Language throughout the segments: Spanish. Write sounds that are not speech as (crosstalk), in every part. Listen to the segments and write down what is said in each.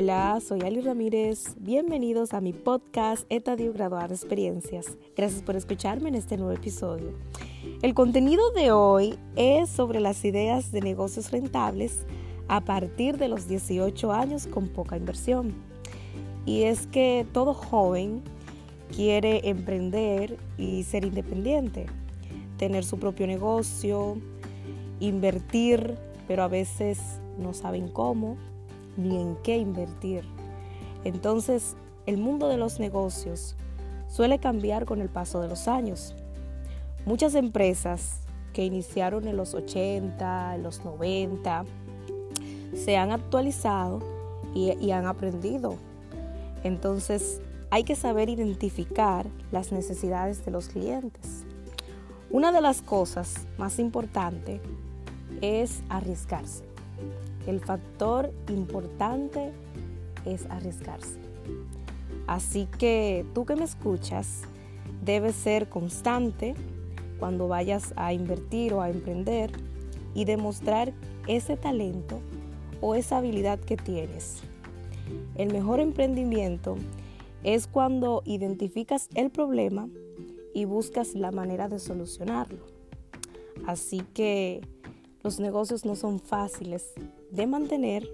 Hola, soy Ali Ramírez. Bienvenidos a mi podcast Etadio Graduar Experiencias. Gracias por escucharme en este nuevo episodio. El contenido de hoy es sobre las ideas de negocios rentables a partir de los 18 años con poca inversión. Y es que todo joven quiere emprender y ser independiente, tener su propio negocio, invertir, pero a veces no saben cómo ni en qué invertir. Entonces, el mundo de los negocios suele cambiar con el paso de los años. Muchas empresas que iniciaron en los 80, en los 90, se han actualizado y, han aprendido. Entonces, hay que saber identificar las necesidades de los clientes. Una de las cosas más importantes es arriesgarse. El factor importante es arriesgarse. Así que tú que me escuchas, debes ser constante cuando vayas a invertir o a emprender y demostrar ese talento o esa habilidad que tienes. El mejor emprendimiento es cuando identificas el problema y buscas la manera de solucionarlo. Así que los negocios no son fáciles de mantener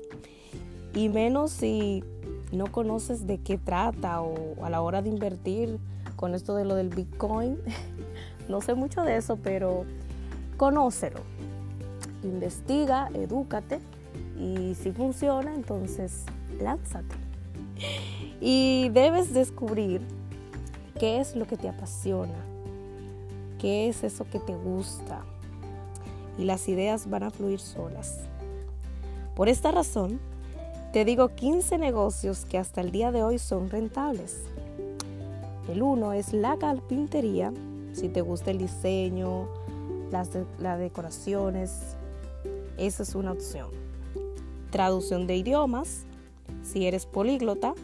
y menos si no conoces de qué trata o a la hora de invertir con esto de lo del Bitcoin. (laughs) no sé mucho de eso, pero conócelo. Investiga, edúcate y si funciona, entonces lánzate. Y debes descubrir qué es lo que te apasiona, qué es eso que te gusta y las ideas van a fluir solas. Por esta razón, te digo 15 negocios que hasta el día de hoy son rentables. El uno es la carpintería, si te gusta el diseño, las, decoraciones, esa es una opción. Traducción de idiomas, si eres políglota,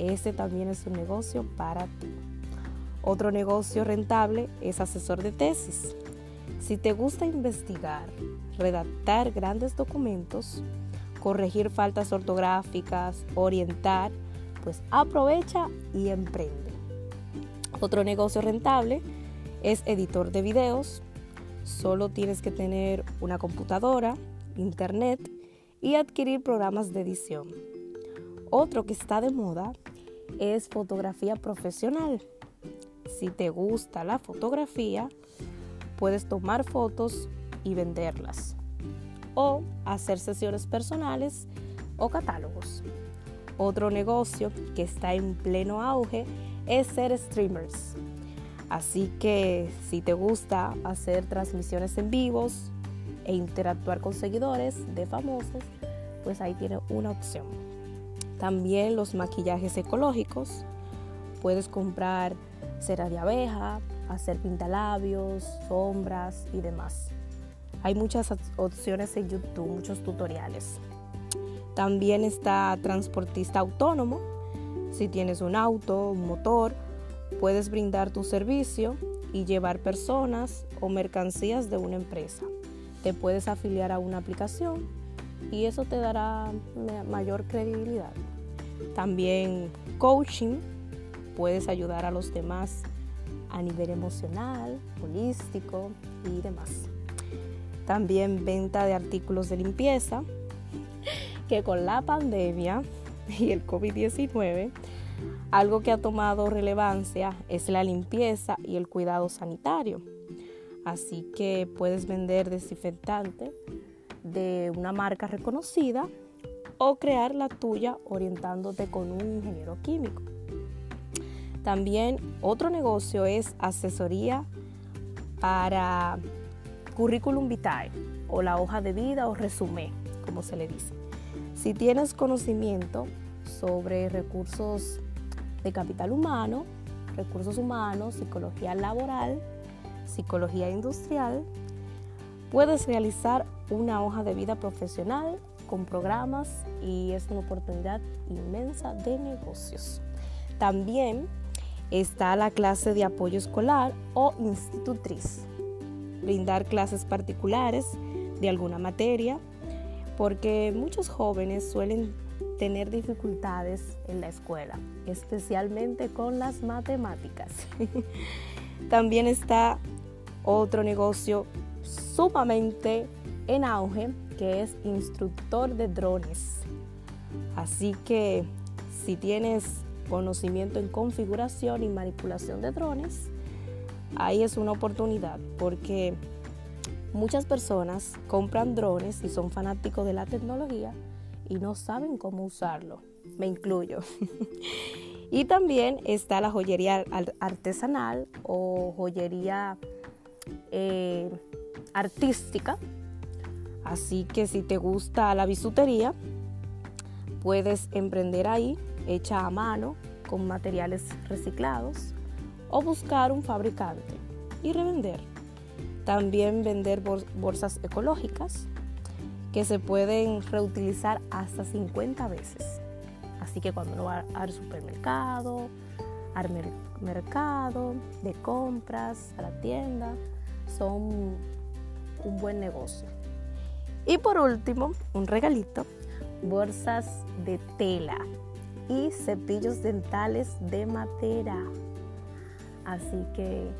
ese también es un negocio para ti. Otro negocio rentable es asesor de tesis. Si te gusta investigar, redactar grandes documentos, corregir faltas ortográficas, orientar, pues aprovecha y emprende. Otro negocio rentable es editor de videos. Solo tienes que tener una computadora, internet y adquirir programas de edición. Otro que está de moda es fotografía profesional. Si te gusta la fotografía, puedes tomar fotos y venderlas o hacer sesiones personales o catálogos. Otro negocio que está en pleno auge es ser streamers. Así que si te gusta hacer transmisiones en vivos e interactuar con seguidores de famosos, pues ahí tiene una opción. También los maquillajes ecológicos. Puedes comprar cera de abeja, hacer pintalabios, sombras y demás. Hay muchas opciones en YouTube, muchos tutoriales. También está transportista autónomo. Si tienes un auto, un motor, puedes brindar tu servicio y llevar personas o mercancías de una empresa. Te puedes afiliar a una aplicación y eso te dará mayor credibilidad. También coaching, puedes ayudar a los demás a nivel emocional, holístico y demás. También venta de artículos de limpieza, que con la pandemia y el COVID-19, algo que ha tomado relevancia es la limpieza y el cuidado sanitario. Así que puedes vender desinfectante de una marca reconocida o crear la tuya orientándote con un ingeniero químico. También otro negocio es asesoría para currículum vitae o la hoja de vida o resumen, como se le dice. Si tienes conocimiento sobre recursos de capital humano, recursos humanos, psicología laboral, psicología industrial, puedes realizar una hoja de vida profesional con programas y es una oportunidad inmensa de negocios. También está la clase de apoyo escolar o institutriz. Brindar clases particulares de alguna materia, porque muchos jóvenes suelen tener dificultades en la escuela, especialmente con las matemáticas. (laughs) También está otro negocio sumamente en auge que es instructor de drones. Así que si tienes conocimiento en configuración y manipulación de drones, ahí es una oportunidad porque muchas personas compran drones y son fanáticos de la tecnología y no saben cómo usarlo. Me incluyo. (laughs) y también está la joyería artesanal o joyería eh, artística. Así que si te gusta la bisutería, puedes emprender ahí, hecha a mano, con materiales reciclados, o buscar un fabricante y revender. También vender bolsas ecológicas que se pueden reutilizar hasta 50 veces. Así que cuando uno va al supermercado, al mercado, de compras, a la tienda, son un buen negocio. Y por último, un regalito, bolsas de tela y cepillos dentales de madera. Así que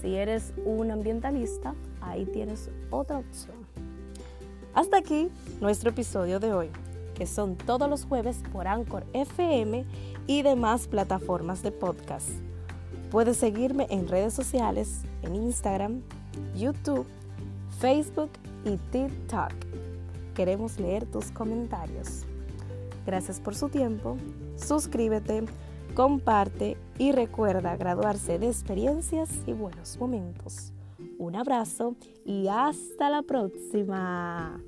si eres un ambientalista, ahí tienes otra opción. Hasta aquí nuestro episodio de hoy, que son todos los jueves por Anchor FM y demás plataformas de podcast. Puedes seguirme en redes sociales, en Instagram, YouTube, Facebook y TikTok. Queremos leer tus comentarios. Gracias por su tiempo. Suscríbete, comparte y recuerda graduarse de experiencias y buenos momentos. Un abrazo y hasta la próxima.